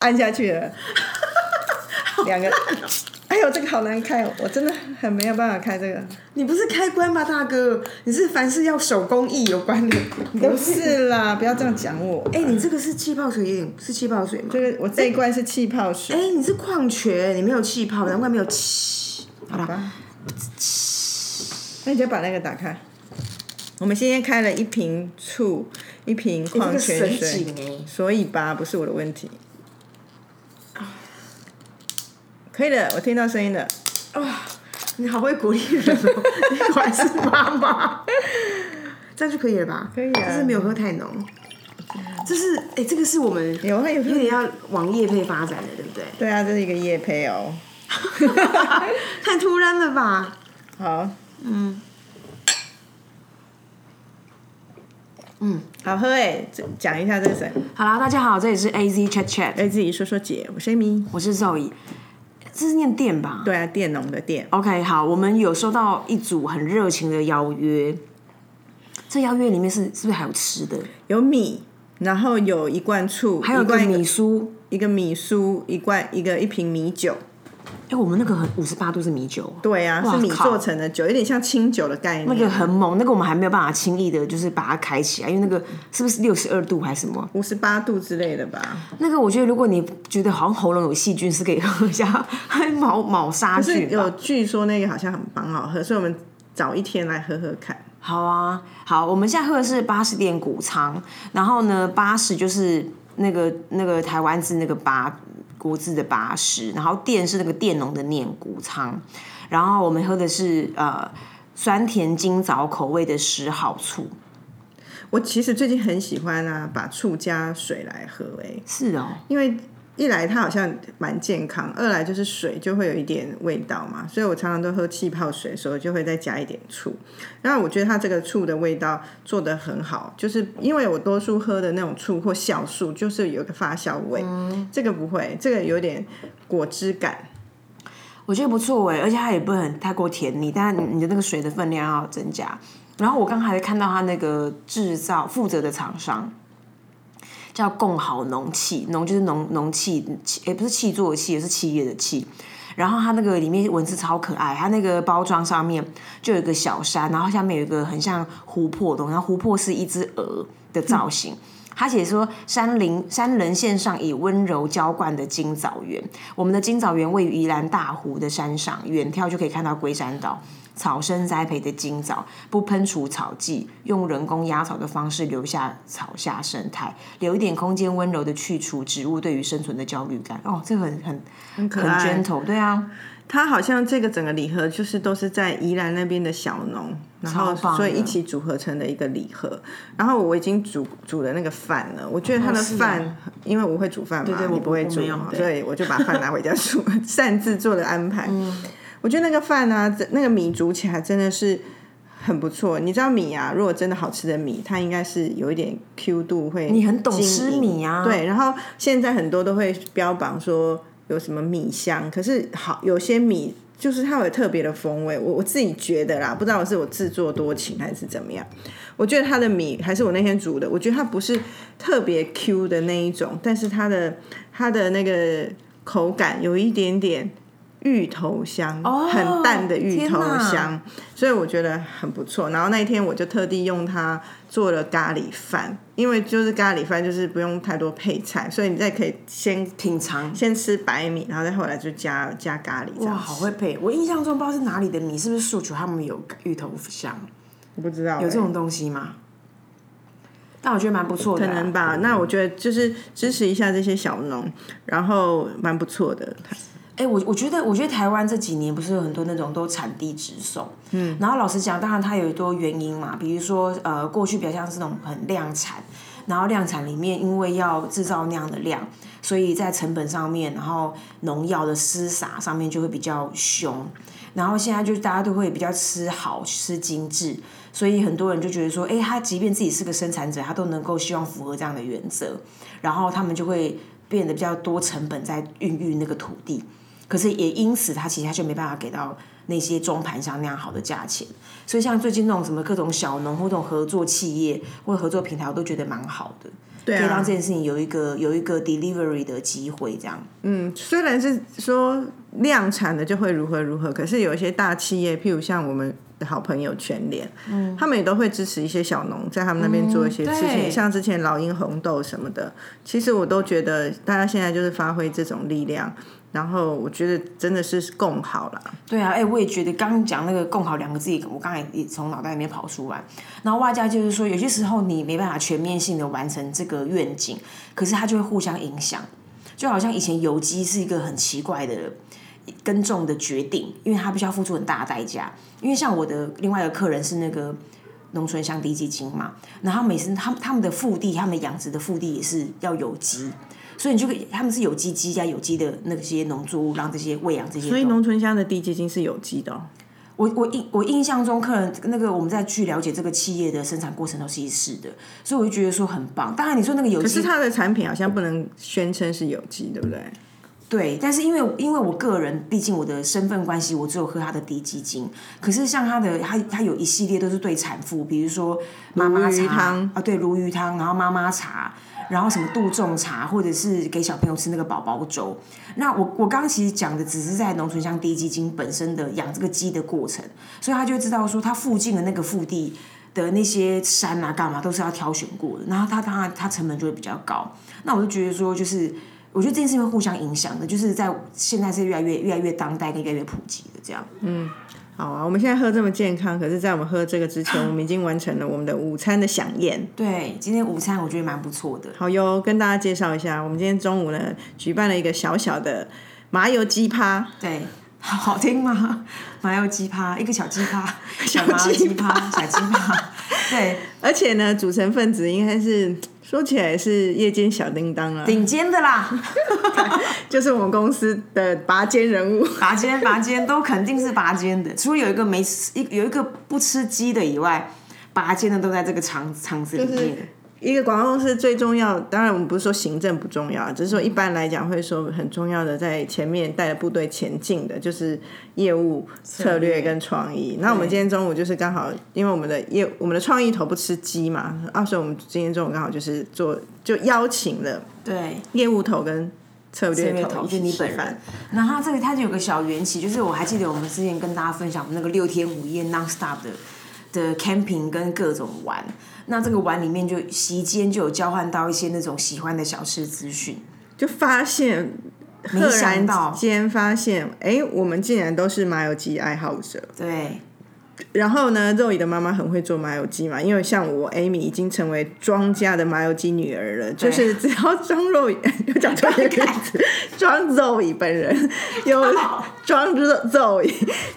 按下去了，两个。哎呦，这个好难开哦！我真的很没有办法开这个。你不是开关吧，大哥？你是凡事要手工艺有关的。不是啦，不要这样讲我。哎，你这个是气泡水，是气泡水吗？这个我这一罐是气泡水。哎，你是矿泉，你没有气泡，难怪没有气。好吧。那你就把那个打开。我们今天开了一瓶醋，一瓶矿泉水，所以吧，不是我的问题。可以的，我听到声音了。哇，你好会鼓励人哦！你还是妈妈，这样就可以了吧？可以啊。就是没有喝太浓。这是哎，这个是我们有有点要往叶配发展的，对不对？对啊，这是一个叶配哦。太突然了吧？好，嗯，嗯，好喝哎！讲一下这是谁？好啦，大家好，这里是 A Z Chat Chat，A Z 说说姐，我是 Amy，我是 Zoe。这是念电吧？对啊，电农的电。OK，好，我们有收到一组很热情的邀约。这邀约里面是是不是还有吃的？有米，然后有一罐醋，还有一罐米酥，一个米酥，一罐一个一瓶米酒。哎，我们那个很五十八度是米酒，对啊，是米做成的酒，有点像清酒的概念。那个很猛，那个我们还没有办法轻易的，就是把它开起来，因为那个是不是六十二度还是什么？五十八度之类的吧。那个我觉得，如果你觉得好像喉咙有细菌，是可以喝一下，毛毛杀菌。有据说那个好像很蛮好喝，所以我们早一天来喝喝看。好啊，好，我们现在喝的是八十点谷仓，然后呢，八十就是那个那个台湾字那个八。国字的八十，然后电是那个佃农的念谷仓，然后我们喝的是呃酸甜金枣口味的十好醋。我其实最近很喜欢啊，把醋加水来喝，哎，是哦，因为。一来它好像蛮健康，二来就是水就会有一点味道嘛，所以我常常都喝气泡水的时候就会再加一点醋。然后我觉得它这个醋的味道做得很好，就是因为我多数喝的那种醋或酵素就是有个发酵味，这个不会，这个有点果汁感，我觉得不错哎，而且它也不很太过甜腻，但你的那个水的分量要增加。然后我刚才看到它那个制造负责的厂商。叫共好农气，农就是农农气，也不是气做的气，也是企业的气。然后它那个里面文字超可爱，它那个包装上面就有一个小山，然后下面有一个很像湖泊的东西，然后湖泊是一只鹅的造型。他写说山林山人线上以温柔浇灌的金枣园，我们的金枣园位于宜兰大湖的山上，远眺就可以看到龟山岛。草生栽培的金藻，不喷除草剂，用人工压草的方式留下草下生态，留一点空间，温柔的去除植物对于生存的焦虑感。哦，这个很很很可爱，很 gentle，对啊。它好像这个整个礼盒就是都是在宜兰那边的小农，然后所以一起组合成的一个礼盒。然后我已经煮煮了那个饭了，我觉得它的饭，因为我会煮饭嘛，你不会煮，所以我就把饭拿回家煮，擅自做了安排。我觉得那个饭呢，那个米煮起来真的是很不错。你知道米啊，如果真的好吃的米，它应该是有一点 Q 度，会你很懂吃米啊。对，然后现在很多都会标榜说有什么米香，可是好有些米就是它有特别的风味。我我自己觉得啦，不知道是我自作多情还是怎么样。我觉得它的米还是我那天煮的，我觉得它不是特别 Q 的那一种，但是它的它的那个口感有一点点。芋头香，很淡的芋头香，所以我觉得很不错。然后那一天我就特地用它做了咖喱饭，因为就是咖喱饭就是不用太多配菜，所以你再可以先品尝，先吃白米，然后再后来就加加咖喱。哇，好会配！我印象中不知道是哪里的米，是不是素厨他们有芋头香？我不知道有这种东西吗？但我觉得蛮不错的，可能吧。那我觉得就是支持一下这些小农，然后蛮不错的。哎，我我觉得，我觉得台湾这几年不是有很多那种都产地直送，嗯，然后老实讲，当然它有很多原因嘛，比如说呃，过去比较像是那种很量产，然后量产里面因为要制造那样的量，所以在成本上面，然后农药的施洒上面就会比较凶，然后现在就是大家都会比较吃好吃精致，所以很多人就觉得说，哎，他即便自己是个生产者，他都能够希望符合这样的原则，然后他们就会变得比较多成本在孕育那个土地。可是也因此，他其实他就没办法给到那些中盘商那样好的价钱。所以像最近那种什么各种小农或这种合作企业或者合作平台，我都觉得蛮好的。对啊可以让这件事情有一个有一个 delivery 的机会，这样。嗯，虽然是说量产的就会如何如何，可是有一些大企业，譬如像我们的好朋友全联，嗯，他们也都会支持一些小农在他们那边做一些事情，对像之前老鹰红豆什么的，其实我都觉得大家现在就是发挥这种力量。然后我觉得真的是共好啦，对啊，哎、我也觉得刚刚讲那个“共好”两个字，我刚才也从脑袋里面跑出来。然后外加就是说，有些时候你没办法全面性的完成这个愿景，可是它就会互相影响。就好像以前有机是一个很奇怪的耕种的决定，因为它必须要付出很大的代价。因为像我的另外一个客人是那个农村乡地基金嘛，然后每次他他们的腹地，他们养殖的腹地也是要有机。所以你就可以，他们是有机鸡加有机的那些农作物，让这些喂养这些。所以农村乡的低基金是有机的、哦。我我印我印象中，客人那个我们在去了解这个企业的生产过程都其实是的，所以我就觉得说很棒。当然你说那个有机，可是它的产品好像不能宣称是有机，对不对？对，但是因为因为我个人，毕竟我的身份关系，我只有喝他的低基金。可是像他的，他他有一系列都是对产妇，比如说妈妈茶汤啊，对，鲈鱼汤，然后妈妈茶，然后什么杜仲茶，或者是给小朋友吃那个宝宝粥。那我我刚刚其实讲的只是在农村乡低基金本身的养这个鸡的过程，所以他就知道说，他附近的那个腹地的那些山啊，干嘛都是要挑选过的，然后他当然他成本就会比较高。那我就觉得说，就是。我觉得这件事情会互相影响的，就是在现在是越来越越来越当代跟越来越普及的这样。嗯好啊，我们现在喝这么健康，可是，在我们喝这个之前，我们已经完成了我们的午餐的飨宴。对，今天午餐我觉得蛮不错的。好哟，跟大家介绍一下，我们今天中午呢举办了一个小小的麻油鸡趴，对，好好听吗？麻油鸡趴，一个小鸡趴，小麻油鸡鸡趴，小鸡趴。对，而且呢，组成分子应该是说起来是夜间小叮当啊，顶尖的啦，就是我们公司的拔尖人物。拔尖拔尖都肯定是拔尖的，除了有一个没吃一有一个不吃鸡的以外，拔尖的都在这个场场子里面。一个广告公司最重要，当然我们不是说行政不重要，只是说一般来讲会说很重要的，在前面带着部队前进的，就是业务策略跟创意。那我们今天中午就是刚好，因为我们的业我们的创意头不吃鸡嘛，啊，所以我们今天中午刚好就是做就邀请了对，业务头跟策略头就你本人。然后它这个它就有个小缘起，就是我还记得我们之前跟大家分享那个六天五夜 non stop 的的 camping 跟各种玩。那这个玩里面就席间就有交换到一些那种喜欢的小吃资讯，就发现，没赫然想到间发现，哎，我们竟然都是麻油鸡爱好者。对，然后呢，肉姨的妈妈很会做麻油鸡嘛，因为像我 Amy 已经成为庄家的麻油鸡女儿了，就是只要庄肉姨又讲错一个字，庄肉姨本人有庄肉肉姨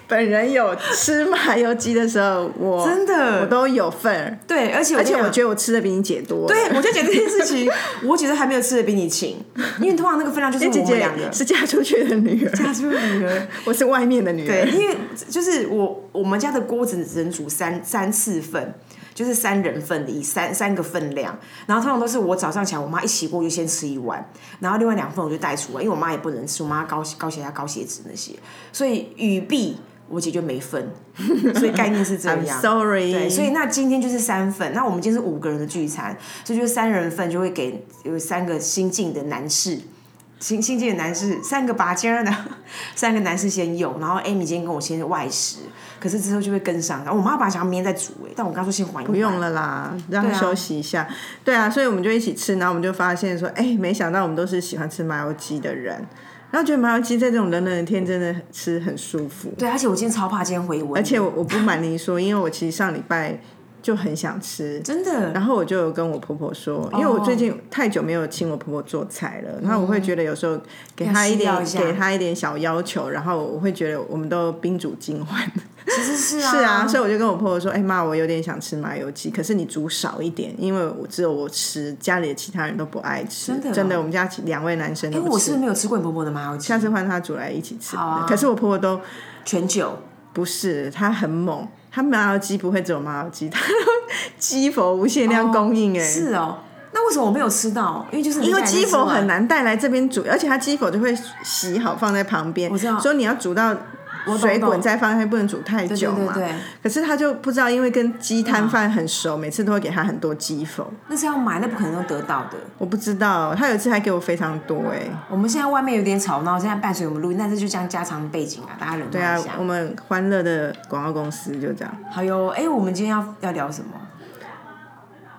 本人有吃麻油鸡的时候，我真的我都有份儿，对，而且而且我。觉得我吃的比你姐多。对，我就觉得这件事情，我其实还没有吃的比你勤，因为通常那个分量就是我们两个是嫁出去的女儿，嫁出去的女儿，我是外面的女儿对，。因为就是我我们家的锅子只能煮三三次份，就是三人份的，以三三个分量。然后通常都是我早上起来，我妈一起锅就先吃一碗，然后另外两份我就带出来，因为我妈也不能吃，我妈高高血压、高血脂那些，所以语毕我姐就没分，所以概念是这样。sorry，对，所以那今天就是三份，那我们今天是五个人的聚餐，所以就是三人份就会给有三个新进的男士。新新进的男士三个拔尖儿的，三个男士先用，然后 Amy 今天跟我先外食，可是之后就会跟上。然后我妈本来想要明天再煮哎，但我刚说先缓一缓。不用了啦，让休息一下。对啊，所以我们就一起吃，然后我们就发现说，哎，没想到我们都是喜欢吃麻油鸡的人，然后觉得麻油鸡在这种冷冷的天真的吃很舒服。对，而且我今天超怕今天回温，而且我我不瞒你说，因为我其实上礼拜就很想吃，真的？然后我就有跟我婆婆说，因为我最近太久没有请我婆婆做菜了，然后我会觉得有时候给她一点给她一点小要求，然后我会觉得我们都宾主尽欢。其实是啊，是啊，所以我就跟我婆婆说：“哎、妈，我有点想吃麻油鸡，可是你煮少一点，因为我只有我吃，家里的其他人都不爱吃。真的哦。真的，我们家其两位男生都因为我是。没有吃过你婆婆的麻油鸡，下次换她煮来一起吃。好啊。可是我婆婆都全酒。不是，她很猛，她麻油鸡不会只有麻油鸡，他鸡佛无限量供应哎、是哦。那为什么我没有吃到？因为就是因为鸡佛很难。难带来这边煮，而且它鸡佛就会洗好放在旁边。我知道所以你要煮到水滚再放，它不能煮太久嘛。对对对。可是他就不知道，因为跟鸡摊贩很熟，每次都会给他很多鸡粉。那是要买，那不可能得到的。我不知道，他有一次还给我非常多哎。我们现在外面有点吵闹，现在伴随我们录音，但是就这样加长背景啊，大家忍对啊，我们欢乐的广告公司就这样。还有，哎，我们今天要要聊什么？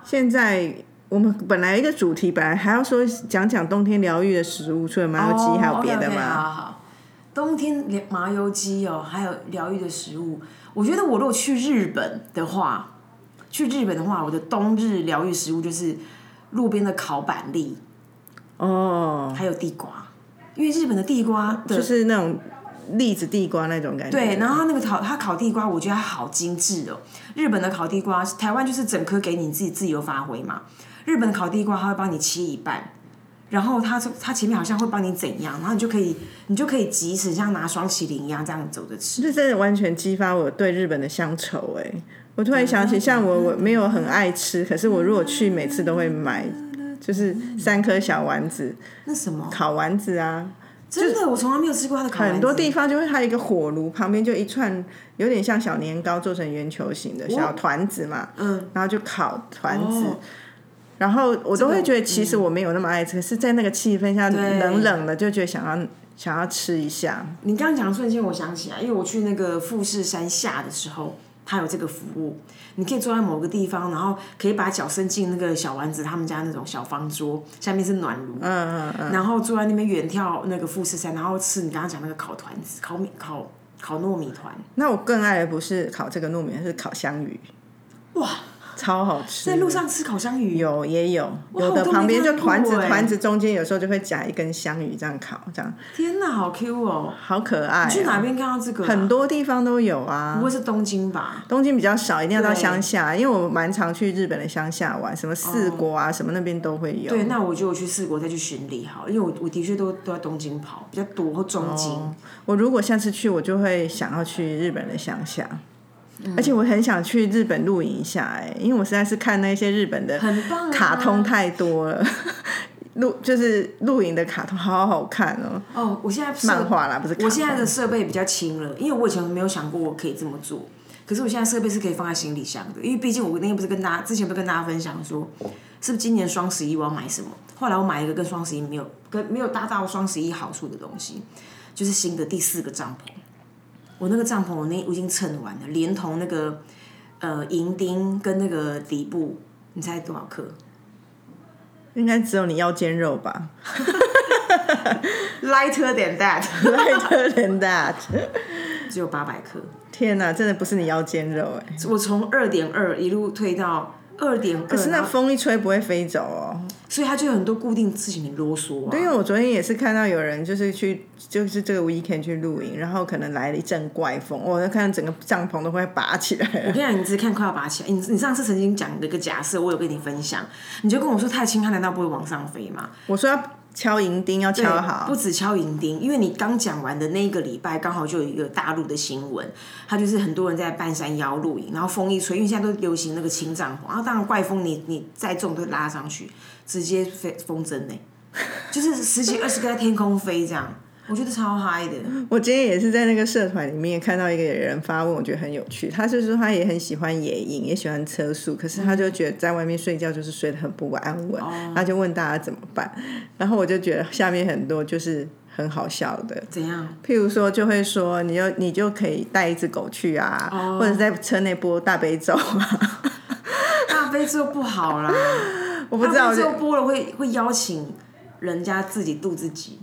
现在我们本来一个主题，本来还要说讲讲冬天疗愈的食物，除了麻油鸡，还有别的吗？好好，冬天麻油鸡哦，还有疗愈的食物。我觉得我如果去日本的话，去日本的话，我的冬日疗愈食物就是路边的烤板栗哦，还有地瓜，因为日本的地瓜就是那种。栗子地瓜那种感觉。对，然后它那个烤，它烤地瓜，我觉得它好精致哦。日本的烤地瓜，台湾就是整颗给你自己自由发挥嘛。日本的烤地瓜，它会帮你切一半，然后它它前面好像会帮你怎样，然后你就可以你就可以即使像拿双麒麟一样这样走着吃。这真的完全激发我对日本的乡愁哎！我突然想起，像我我没有很爱吃，可是我如果去，每次都会买，就是三颗小丸子。那什么？烤丸子啊。真的，我从来没有吃过它的烤很多地方就是它一个火炉旁边就一串，有点像小年糕做成圆球形的小团子嘛。嗯。然后就烤团子，然后我都会觉得其实我没有那么爱吃，可是在那个气氛下冷冷的，就觉得想要想要吃一下。你刚刚讲瞬间，我想起来，因为我去那个富士山下的时候。它有这个服务，你可以坐在某个地方，然后可以把脚伸进那个小丸子他们家那种小方桌，下面是暖炉，嗯嗯嗯，然后坐在那边远眺那个富士山，然后吃你刚刚讲那个烤团子，烤米烤烤糯米团。那我更爱的不是烤这个糯米，是烤香鱼。哇！超好吃！在路上吃烤香鱼，有也有，有的旁边就团子团子中间有时候就会夹一根香鱼这样烤，这样。天哪，好 Q 哦，好可爱！你去哪边看到这个？很多地方都有啊，不会是东京吧？东京比较少，一定要到乡下，因为我蛮常去日本的乡下玩，什么四国啊，什么那边都会有。对，那我就去四国再去巡礼好，因为我我的确都都在东京跑比较多，或中京。我如果下次去，我就会想要去日本的乡下。而且我很想去日本露营一下哎，因为我实在是看那些日本的卡通太多了，露就是露营的卡通好好看哦。哦，我现在漫画啦，不是。我现在的设备比较轻了，因为我以前没有想过我可以这么做。可是我现在设备是可以放在行李箱的，因为毕竟我那天不是跟大家之前不是跟大家分享说，是不是今年双十一我要买什么？后来我买一个跟双十一没有跟没有搭到双十一好处的东西，就是新的第四个帐篷。我那个帐篷，我那我已经称完了，连同那个呃银钉跟那个底部，你猜多少克？应该只有你腰间肉吧？Lighter than that, lighter than that，只有八百克。天哪，真的不是你腰间肉哎！我从二点二一路退到。二点二，可是那风一吹不会飞走哦，所以它就有很多固定事情你啰嗦啊。对，因为我昨天也是看到有人就是去，就是这个 weekend 去露营，然后可能来了一阵怪风，我就看整个帐篷都会拔起来。我跟你讲，你只看快要拔起来。你你上次曾经讲的一个假设，我有跟你分享，你就跟我说太轻，它难道不会往上飞吗？我说要。敲银钉要敲好，不止敲银钉，因为你刚讲完的那一个礼拜，刚好就有一个大陆的新闻，他就是很多人在半山腰露营，然后风一吹，因为现在都流行那个轻帐篷，然后当然怪风，你你再重都拉上去，直接飞风筝呢，就是十几二十个在天空飞这样。我觉得超嗨的。我今天也是在那个社团里面看到一个人发问，我觉得很有趣。他是说他也很喜欢野营，也喜欢车速，可是他就觉得在外面睡觉就是睡得很不安稳，他就问大家怎么办。然后我就觉得下面很多就是很好笑的。怎样？譬如说就会说，你就你就可以带一只狗去啊，或者在车内播大悲咒啊。大悲咒不好啦，我不知道。大悲咒播了会会邀请人家自己渡自己。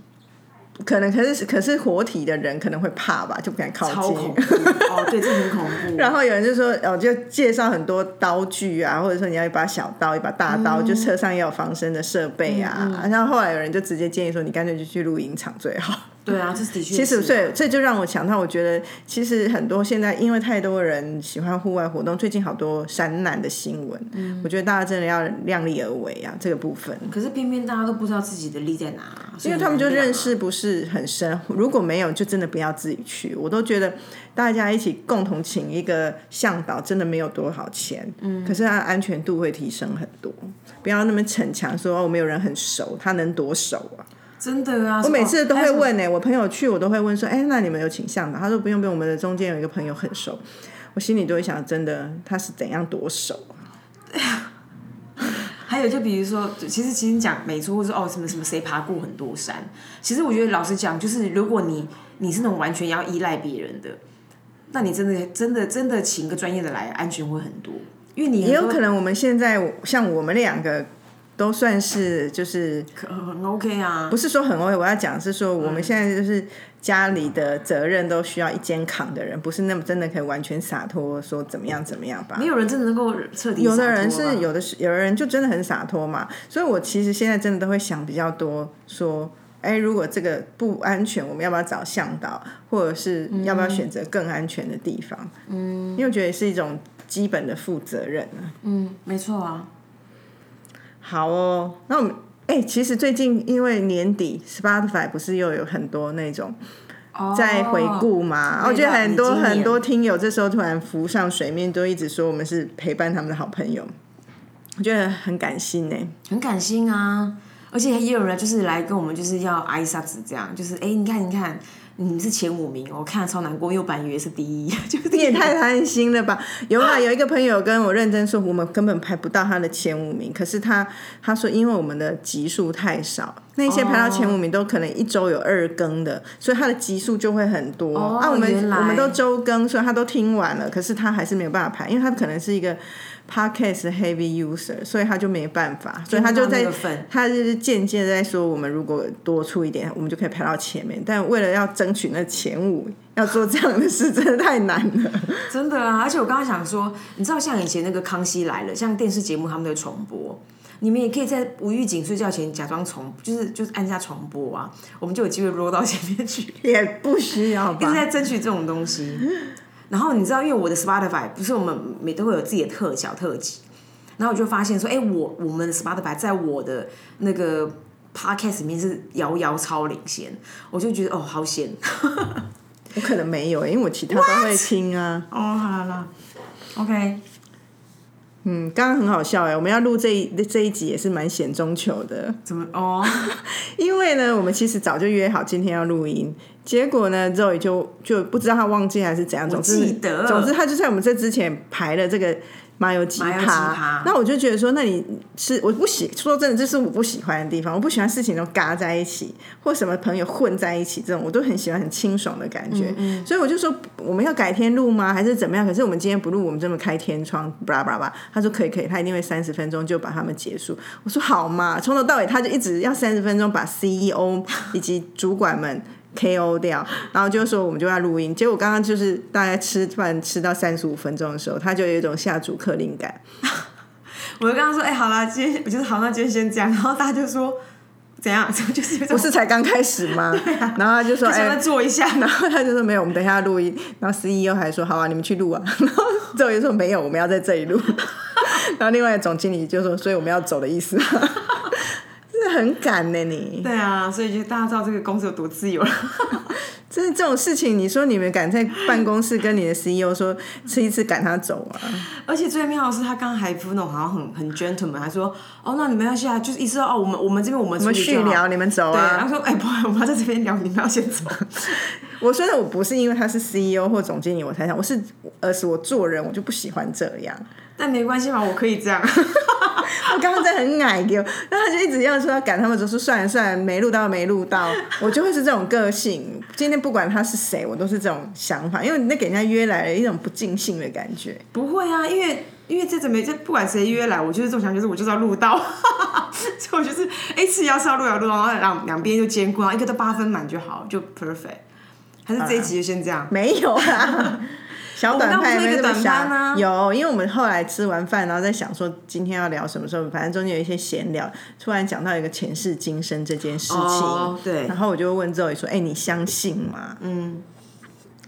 可能可是可是活体的人可能会怕吧，就不敢靠近。哦，对，这很恐怖。然后有人就说，哦，就介绍很多刀具啊，或者说你要一把小刀，一把大刀，就车上也有防身的设备啊。然后后来有人就直接建议说，你干脆就去露营场最好。对啊，这的确。其实，所以这就让我想到，我觉得其实很多现在因为太多人喜欢户外活动，最近好多山难的新闻，我觉得大家真的要量力而为啊，这个部分。可是偏偏大家都不知道自己的力在哪，因为他们就认识不是很深。如果没有，就真的不要自己去。我都觉得大家一起共同请一个向导，真的没有多少钱，嗯，可是它安全度会提升很多。不要那么逞强，说我们有人很熟，他能多熟啊？真的啊！我每次都会问呢、我朋友去我都会问说，哎、那你们有请向导？他说不用不用，我们的中间有一个朋友很熟，我心里都会想，真的他是怎样多熟啊？还有就比如说，其实其实讲美珠或者说哦什么什么谁爬过很多山，其实我觉得老实讲，就是如果你你是那种完全要依赖别人的，那你真的真的真的请个专业的来，安全会很多。因为你也有可能能我们现在像我们两个都算是就是很 OK 啊，不是说很 OK，我要讲是说我们现在就是家里的责任都需要一肩扛的人，不是那么真的可以完全洒脱说怎么样怎么样吧没。有人真的能够彻底有的人是有的是有的人就真的很洒脱嘛，所以我其实现在真的都会想比较多，说，哎，如果这个不安全，我们要不要找向导，或者是要不要选择更安全的地方？嗯，因为我觉得是一种基本的负责任啊。嗯，没错啊，好哦，那我们哎、其实最近因为年底，Spotify 不是又有很多那种在回顾嘛？哦我觉得很多很多听友这时候突然浮上水面，都一直说我们是陪伴他们的好朋友，我觉得很感心呢。很感性啊，而且也有人就是来跟我们就是要挨沙子这样，就是哎、你看你看，你们是前五名，我看了超难过，因为我本来以为是第一，就是你也太贪心了吧！有啊，有一个朋友跟我认真说，我们根本排不到他的前五名。可是他他说，因为我们的集数太少，那些排到前五名都可能一周有二更的，所以他的集数就会很多。哦啊，我们我们都周更，所以他都听完了，可是他还是没有办法排，因为他可能是一个 podcast heavy user，所以他就没办法，所以他就在他就是间接地在说，我们如果多出一点，我们就可以排到前面。但为了要争取那前五，要做这样的事，真的太难了。真的啊！而且我刚刚想说，你知道像以前那个《康熙来了》，像电视节目他们的重播，你们也可以在吴玉景睡觉前假装重，就是就是按下重播啊，我们就有机会落到前面去。也不需要 一直？在争取这种东西。然后你知道，因为我的 Spotify 不是我们每都会有自己的特小特辑，然后我就发现说，哎，我我们的 Spotify 在我的那个 Podcast 里面是遥遥超领先，我就觉得哦，好险。我可能没有，因为我其他都会听啊。哦，好了啦，OK，嗯，刚刚很好笑哎，我们要录这一这一集也是蛮险中求的，怎么哦？因为呢，我们其实早就约好今天要录音，结果呢，Zoe 就就不知道他忘记还是怎样，总之记得总之他就在我们这之前排了这个。麻油鸡麻油鸡扒扒，那我就觉得说，那你是我不喜，说真的，这是我不喜欢的地方。我不喜欢事情都嘎在一起，或什么朋友混在一起，这种我都很喜欢很清爽的感觉。所以我就说，我们要改天录吗？还是怎么样？可是我们今天不录，我们这么开天窗，巴拉巴拉巴拉。他说可以可以，他一定会三十分钟就把他们结束。我说好嘛，从头到尾他就一直要三十分钟把 CEO 以及主管们 KO 掉，然后就说我们就要录音。结果刚刚就是大概吃饭吃到三十五分钟的时候，他就有一种下逐客令感。我就刚刚说，哎、好啦，今天我就是好，那今天先这样。然后大家就说怎样？就是不是才刚开始吗？然后他就说：“哎、想再做一下。然后他就说没有，我们等一下录音。然后 CEO 还说好啊，你们去录啊。然后周瑜说没有，我们要在这里录。然后另外总经理就说，所以我们要走的意思。很赶呢、你。对啊，所以就大家知道这个公司有多自由了。真的这种事情，你说你们敢在 办公室跟你的 CEO 说吃一次赶他走啊？而且最妙的是，他刚刚还敷那种好像很很 gentleman，还说哦，那你们要下来，就是意思说哦，我们我们这边我们我们处理就好续聊，你们走啊后。说哎，不我们要在这边聊，你们要先走。我说的我不是因为他是 CEO 或总经理我才想，我是而是我做人我就不喜欢这样。但没关系嘛，我可以这样。我刚刚在很矮给我，然后他就一直要说要赶他们走，说算了算了，没录到没录到，我就会是这种个性。今天不管他是谁，我都是这种想法，因为你那给人家约来了一种不尽兴的感觉。不会啊，因为因为这怎么这不管谁约来，我就是这种想法，就是我就是要录到，所以我就是哎次要是要录要录到，然后两两边就兼顾，然后一个都八分满就好，就 perfect。还是这一集就先这样。没有啦，小短派没这么想。班啊有，因为我们后来吃完饭，然后在想说今天要聊什么时候，反正中间有一些闲聊，突然讲到一个前世今生这件事情，哦对然后我就问周宇说：“哎、你相信吗？”嗯，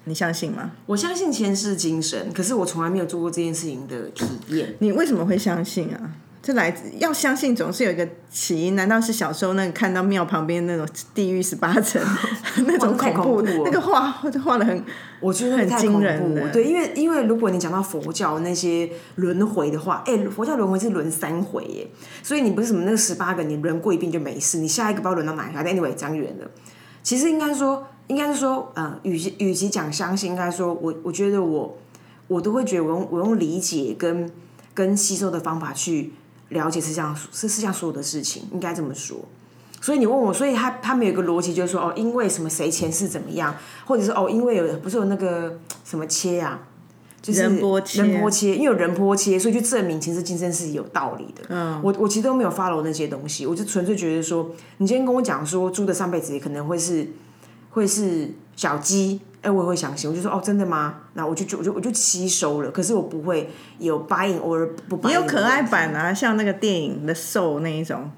你相信吗？我相信前世今生，可是我从来没有做过这件事情的体验。你为什么会相信啊？这来自要相信总是有一个起因，难道是小时候那个看到庙旁边那种地狱十八层 那种恐怖恐怖了那个画画的很我觉得很惊恐人。对，因为因为如果你讲到佛教那些轮回的话，哎、佛教轮回是轮三回耶，所以你不是什么那个十八个，你轮过一遍就没事，你下一个不知道轮到哪一个。Anyway，讲远了。其实应该说，应该是说，呃，与其与其讲相信，应该说我我觉得我我都会觉得我用我用理解跟跟吸收的方法去了解世界上是世界上所有的事情，应该这么说。所以你问我，所以他他们有一个逻辑，就是说哦，因为什么谁前世怎么样，或者是哦，因为有不是有那个什么切啊，就是人波切仁波切，因为有人波切，所以就证明前世今生是有道理的。嗯，我我其实都没有 follow 那些东西，我就纯粹觉得说，你今天跟我讲说猪的上辈子也可能会是会是小鸡，哎，我也会相信，我就说哦，真的吗？那我就就我就我就吸收了，可是我不会有 buying or 不 buy 有可爱版啊，像那个电影 The Soul 那一种，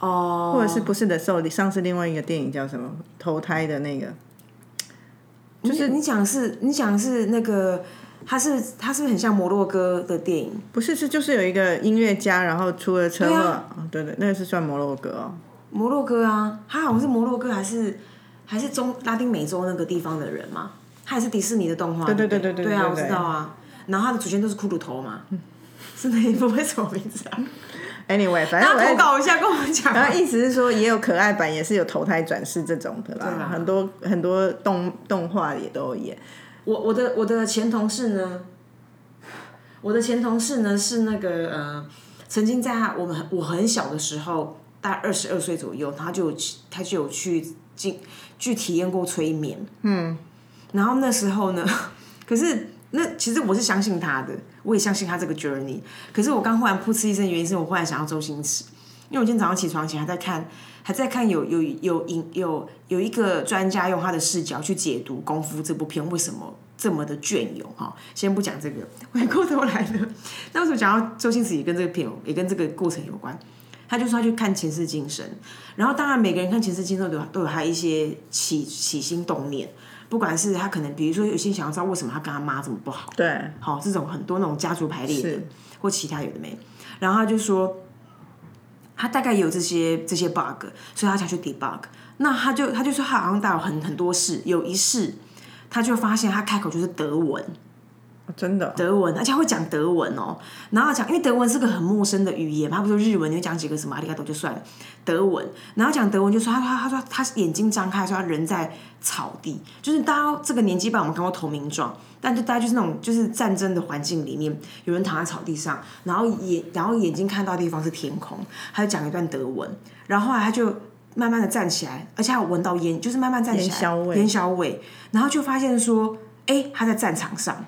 哦，或者是不是的 Soul？上次另外一个电影叫什么？投胎的那个，就是你讲是你讲是那个，他是他是不是很像摩洛哥的电影？不是是就是有一个音乐家，然后出了车祸，对啊哦对对，那个是算摩洛哥哦。摩洛哥啊，他好像是摩洛哥还是还是中拉丁美洲那个地方的人嘛？他也是迪士尼的动画，对对对不对啊，对对对对我知道啊。然后他的祖先都是骷髅头嘛，是那一部为什么名字啊？Anyway，反正大家投稿一下跟我讲啊。然后意思是说，也有可爱版，也是有投胎转世这种的啦，啊很多很多动动画也都有演。我我的我的前同事呢，我的前同事呢是那个呃，曾经在他我们我很小的时候，大概二十二岁左右，他就去他就有去进去体验过催眠，嗯，然后那时候呢，可是那其实我是相信他的，我也相信他这个 journey，可是我刚忽然噗嗤一声，原因是我忽然想到周星驰，因为我今天早上起床前还在看，还在看有有有影有有一个专家用他的视角去解读《功夫》这部片为什么这么的隽永哈。先不讲这个，回过头来呢，那为什么讲到周星驰也跟这个片也跟这个过程有关？他就说他去看前世今生，然后当然每个人看前世今生都有都有他一些起起心动念，不管是他可能比如说有些想要知道为什么他跟他妈这么不好，对，好、这种很多那种家族排列的，或其他有的没，然后他就说，他大概有这些这些 bug，所以他才去 debug。那他就他就说他好像带有很很多事，有一事他就发现他开口就是德文，哦真的哦德文，而且他会讲德文哦。然后讲，因为德文是个很陌生的语言嘛，他不说日文，你就讲几个什么阿里嘎多就算了，德文。然后讲德文就说他他他说他眼睛张开，说他人在草地，就是大家这个年纪吧，我们看过投名状，但就大家就是那种就是战争的环境里面，有人躺在草地上，然后眼然后眼睛看到的地方是天空，他就讲一段德文，然后后来他就。慢慢的站起来，而且还有闻到烟，就是慢慢站起来，烟硝味烟硝味，然后就发现说，哎，他在战场上，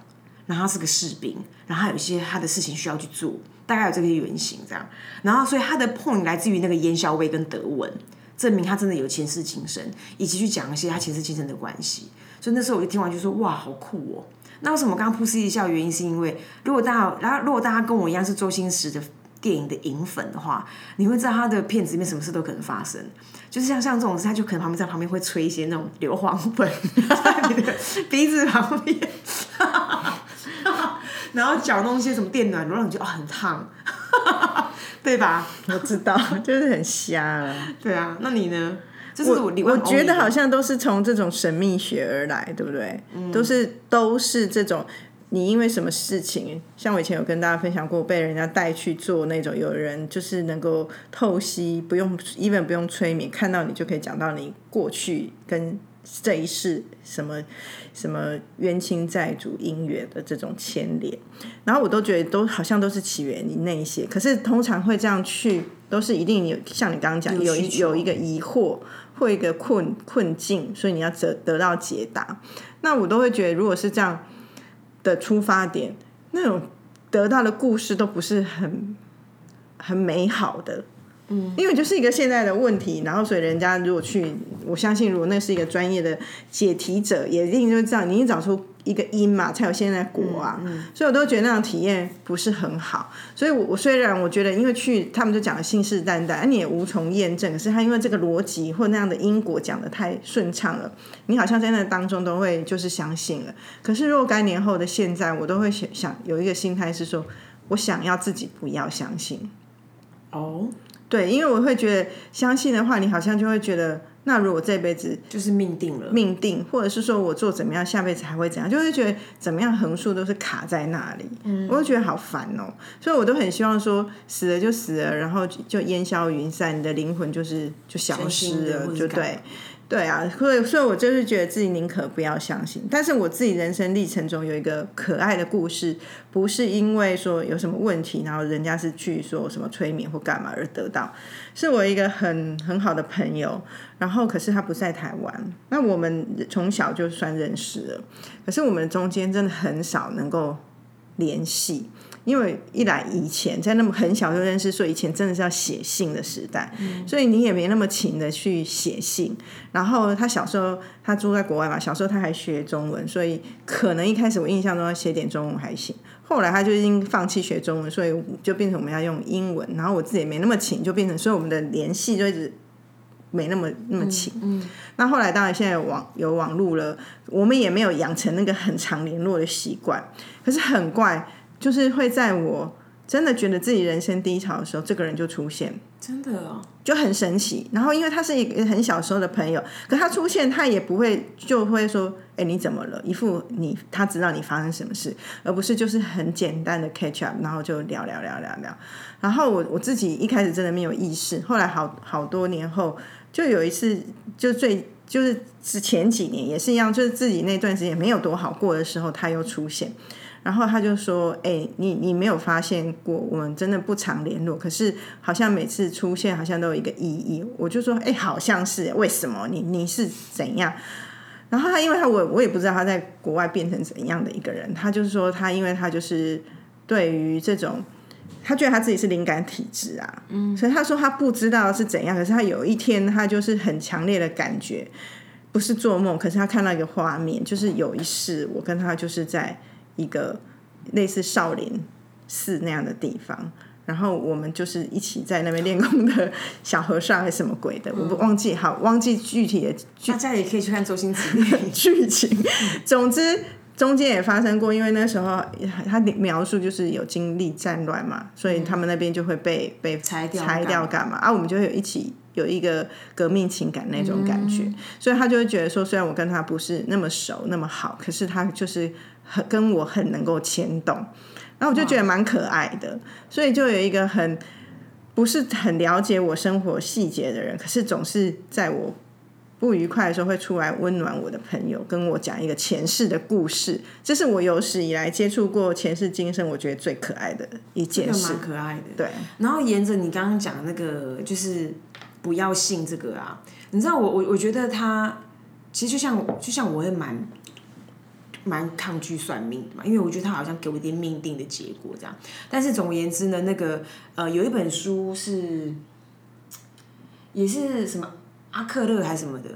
然后他是个士兵，然后他有一些他的事情需要去做，大概有这个原型这样。然后所以他的 point 来自于那个烟硝味跟德文，证明他真的有前世今生，以及去讲一些他前世今生的关系。所以那时候我就听完就说哇，好酷哦。那为什么我刚刚噗嗤一笑？原因是因为如果大家，然后如果大家跟我一样是周星驰的电影的影粉的话，你会知道他的片子里面什么事都可能发生。就是像像这种事，他就可能旁边在旁边会吹一些那种硫磺粉在你的鼻子旁边，然后搅弄一些什么电暖炉，让你觉得哦很烫，对吧？我知道，就是很瞎了。对啊，那你呢？就是我我我觉得好像都是从这种神秘学而来，对不对？都是都是这种。你因为什么事情？像我以前有跟大家分享过，被人家带去做那种，有人就是能够透析，不用 even 不用催眠，看到你就可以讲到你过去跟这一世什么什么冤亲债主姻缘的这种牵连。然后我都觉得都好像都是起源于那一些，可是通常会这样去，都是一定有像你刚刚讲有有有一个疑惑或一个困困境，所以你要得得到解答。那我都会觉得，如果是这样的出发点，那种得到的故事都不是很很美好的。嗯，因为就是一个现在的问题，然后所以人家如果去，我相信如果那是一个专业的解题者，也一定就知道你一定找出一个因嘛，才有现在果啊。所以我都觉得那种体验不是很好。所以我，我虽然我觉得，因为去他们就讲的信誓旦旦，你也无从验证，可是他因为这个逻辑或那样的因果讲的太顺畅了，你好像在那当中都会就是相信了。可是若干年后的现在，我都会想想有一个心态是说，我想要自己不要相信。哦，对，因为我会觉得相信的话，你好像就会觉得，那如果这辈子就是命定了。命定，或者是说我做怎么样，下辈子还会怎样，就会觉得怎么样横竖都是卡在那里，嗯，我就觉得好烦哦、所以我都很希望说死了就死了，然后就烟消云散，你的灵魂就是就消失了，就对。对啊，所以所以我就是觉得自己宁可不要相信，但是我自己人生历程中有一个可爱的故事，不是因为说有什么问题，然后人家是去说什么催眠或干嘛而得到，是我一个很很好的朋友，然后可是他不在台湾，那我们从小就算认识了，可是我们中间真的很少能够联系。因为一来以前在那么很小就认识，所以以前真的是要写信的时代，所以你也没那么勤的去写信。然后他小时候他住在国外嘛，小时候他还学中文，所以可能一开始我印象中要写点中文还行。后来他就已经放弃学中文，所以就变成我们要用英文。然后我自己也没那么勤，就变成所以我们的联系就一直没那么那么勤。那后来当然现在有网有网络了，我们也没有养成那个很常联络的习惯。可是很怪，就是会在我真的觉得自己人生低潮的时候，这个人就出现。真的哦，就很神奇。然后因为他是一个很小时候的朋友，可他出现他也不会就会说，哎，你怎么了？一副你他知道你发生什么事，而不是就是很简单的 catch up，然后就聊聊聊聊聊。然后我我自己一开始真的没有意识，后来好好多年后，就有一次就最。就是之前几年也是一样，就是自己那段时间没有多好过的时候，他又出现，然后他就说：“哎、你你没有发现过，我们真的不常联络，可是好像每次出现好像都有一个意义。”我就说：“哎、好像是，为什么？你你是怎样？”然后他因为他我我也不知道他在国外变成怎样的一个人，他就是说他因为他就是对于这种。他觉得他自己是灵感体质啊，嗯，所以他说他不知道是怎样，可是他有一天他就是很强烈的感觉，不是做梦，可是他看到一个画面，就是有一世我跟他就是在一个类似少林寺那样的地方，然后我们就是一起在那边练功的小和尚还是什么鬼的，我不忘记好忘记具体的大家也可以去看周星驰电影。剧情。总之，中间也发生过，因为那时候他描述就是有经历战乱嘛，所以他们那边就会被被拆掉拆掉干嘛啊？我们就会有一起有一个革命情感那种感觉，所以他就会觉得说，虽然我跟他不是那么熟那么好，可是他就是很跟我很能够牵动，然后我就觉得蛮可爱的，所以就有一个很。不是很了解我生活细节的人，可是总是在我不愉快的时候会出来温暖我的朋友，跟我讲一个前世的故事。这是我有史以来接触过前世今生，我觉得最可爱的一件事这个蛮。可爱的。对，然后沿着你刚刚讲的那个，就是不要信这个啊，你知道我我我觉得他其实就像就像我会蛮蛮抗拒算命的嘛，因为我觉得他好像给我一点命定的结果这样。但是总而言之呢，那个呃有一本书是也是什么阿克勒还是什么的，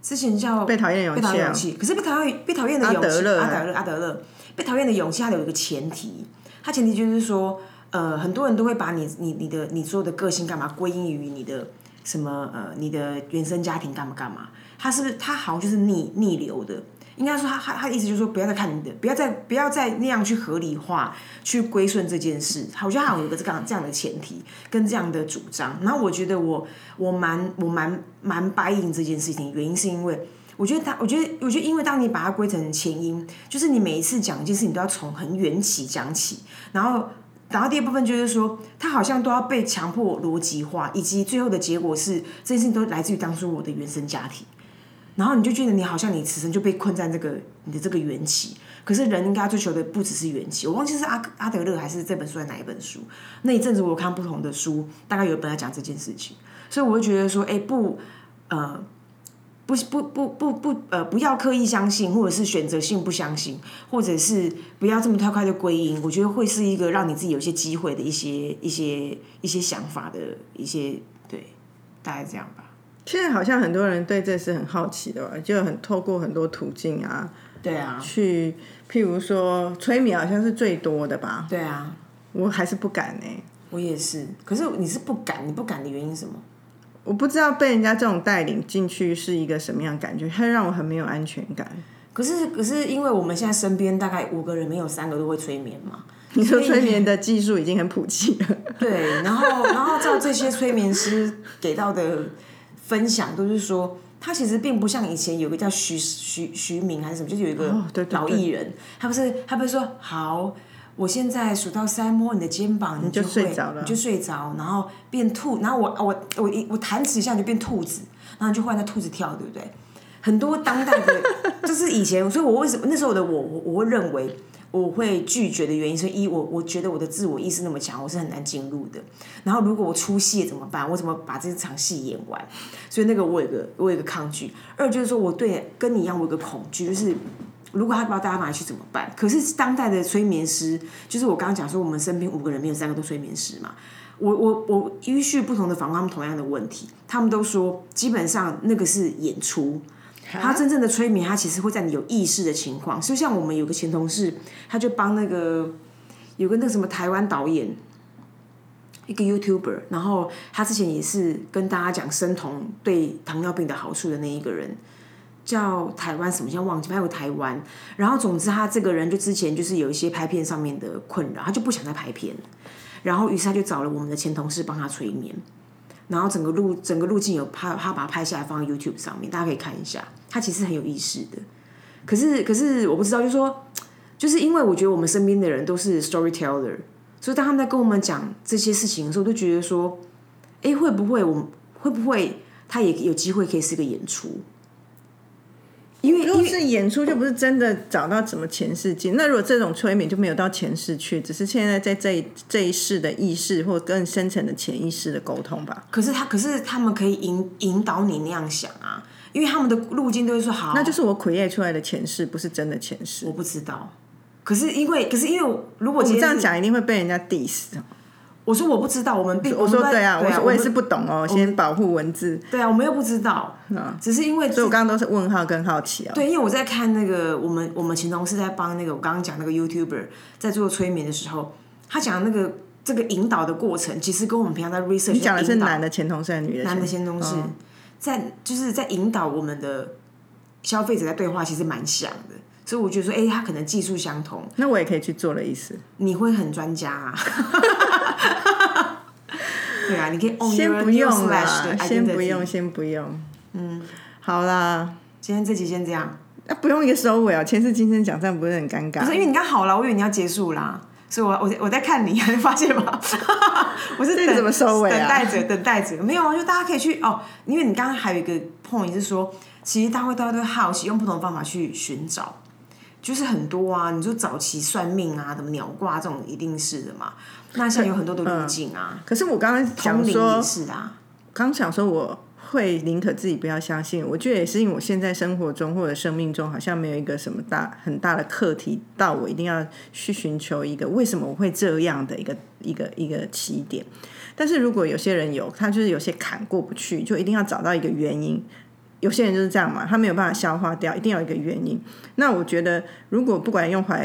之前叫被讨厌的勇被讨厌勇气，可是被讨厌被讨厌的勇气，阿德勒阿德勒阿德勒被讨厌的勇气，它有一个前提，它前提就是说，呃，很多人都会把你你你的你所有的个性干嘛归因于你的什么呃你的原生家庭干嘛干嘛，它是不是它好像就是逆逆流的。应该说他，他他的意思就是说，不要再看你的，不要再不要再那样去合理化、去归顺这件事。我觉得他有一个这样这样的前提跟这样的主张。然后我觉得我我蛮我蛮蛮答应这件事情，原因是因为我觉得他，我觉得我觉得因为当你把它归成前因，就是你每一次讲一件事情都要从很缘起讲起，然后。然后第二部分就是说，他好像都要被强迫逻辑化，以及最后的结果是这件事情都来自于当初我的原生家庭。然后你就觉得你好像你此生就被困在这个你的这个缘起，可是人应该追求的不只是缘起。我忘记是阿阿德勒还是这本书在哪一本书？那一阵子我有看不同的书，大概有一本在讲这件事情，所以我会觉得说，哎，不，呃，不不不不不呃，不要刻意相信，或者是选择性不相信，或者是不要这么太快的归因。我觉得会是一个让你自己有一些机会的一些一些一些想法的一些对，大概这样吧。现在好像很多人对这是很好奇的吧，就很透过很多途径啊，对啊，去譬如说催眠，好像是最多的吧。对啊，我还是不敢呢、我也是。可是你是不敢，你不敢的原因是什么？我不知道被人家这种带领进去是一个什么样的感觉，它让我很没有安全感。可是可是因为我们现在身边大概五个人，没有三个都会催眠嘛，你说催眠的技术已经很普及了，对，然后然后照这些催眠师给到的分享，都是说他其实并不像以前有个叫徐徐徐明还是什么，就是有一个哦对对老艺人，他不是他不是说好。我现在数到三，摸你的肩膀，你就会睡着了你就睡着，然后变兔，然后我我我一我弹指一下你就变兔子，然后你就换那兔子跳，对不对？很多当代的，就是以前，所以我为什么那时候的我，我我会认为我会拒绝的原因是一，我我觉得我的自我意识那么强，我是很难进入的。然后如果我出戏怎么办？我怎么把这场戏演完？所以那个我有个我有个抗拒。二就是说我对跟你一样，我有个恐惧，就是如果他不知道大家哪里去怎么办？可是当代的催眠师，就是我刚刚讲说，我们身边五个人没有三个都催眠师嘛。我我我依序不同的访问他们同样的问题，他们都说基本上那个是演出。他真正的催眠，他其实会在你有意识的情况，就像我们有个前同事，他就帮那个有个那个什么台湾导演，一个 YouTuber，然后他之前也是跟大家讲生酮对糖尿病的好处的那一个人，叫台湾什么，现在忘记，还有台湾。然后总之他这个人就之前就是有一些拍片上面的困扰，他就不想再拍片，然后于是他就找了我们的前同事帮他催眠。然后整个路整个路径有拍，他把它拍下来放在 YouTube 上面，大家可以看一下。他其实很有意识的，可是可是我不知道，就是说，就是因为我觉得我们身边的人都是 storyteller，所以当他们在跟我们讲这些事情的时候，都觉得说，哎，会不会我们会不会他也有机会可以是个演出？因为如果是演出，就不是真的找到什么前世进。那如果这种催眠就没有到前世去，只是现在在这一这一世的意识或更深层的潜意识的沟通吧。可是他，可是他们可以引引导你那样想啊，因为他们的路径都会说好，那就是我 create 出来的前世，不是真的前世。我不知道。可是因为，可是因为如果你这样讲一定会被人家 diss。我说我不知道，我们并我说对啊，我我也是不懂哦，先保护文字。对啊，我们又不知道，只是因为所以我刚刚都是问号跟好奇啊。对，因为我在看那个我们我们前同事在帮那个我刚刚讲那个 YouTuber 在做催眠的时候，他讲那个这个引导的过程，其实跟我们平常在 research 你讲的是引导男的前同事还是女的前？男的前同事，在就是在引导我们的消费者在对话，其实蛮像的。所以我觉得说，哎、他可能技术相同，那我也可以去做的意思。你会很专家啊。对啊，你可以先不用啦，先不用，。先不用。嗯，好啦，今天这集先这样，那、不用一个收尾哦，前世今生讲这样不是很尴尬？不是因为你刚好了，我以为你要结束啦，所以我我我在看你，你发现吗？我是等这个怎么收尾啊等待着，等待着，没有啊，就大家可以去哦，因为你刚刚还有一个 point 是说，其实大家会大家都会好奇，用不同的方法去寻找。就是很多啊，你说早期算命啊，什么鸟卦这种一定是的嘛。那像有很多的路径啊，可是我刚刚讲说也，是啊。刚想说我会宁可自己不要相信，我觉得也是因为我现在生活中或者生命中好像没有一个什么大很大的课题，到我一定要去寻求一个为什么我会这样的一个一个一个起点。但是如果有些人有，他就是有些坎过不去，就一定要找到一个原因。有些人就是这样嘛，他没有办法消化掉，一定要一个原因。那我觉得，如果不管用怀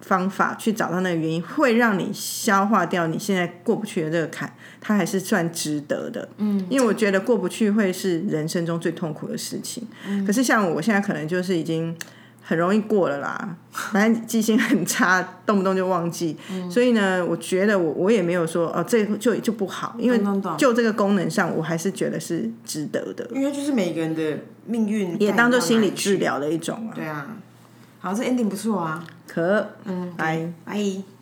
方法去找到那个原因，会让你消化掉你现在过不去的这个坎，它还是算值得的。嗯，因为我觉得过不去会是人生中最痛苦的事情。可是像我现在可能就是已经很容易过了啦，反正记性很差，动不动就忘记。所以呢，我觉得我我也没有说哦，这就就不好，因为就这个功能上，我还是觉得是值得的。因为就是每个人的命运也当做心理治疗。疗的一种啊。对啊，好，这 ending 不错啊，可，嗯，拜。拜。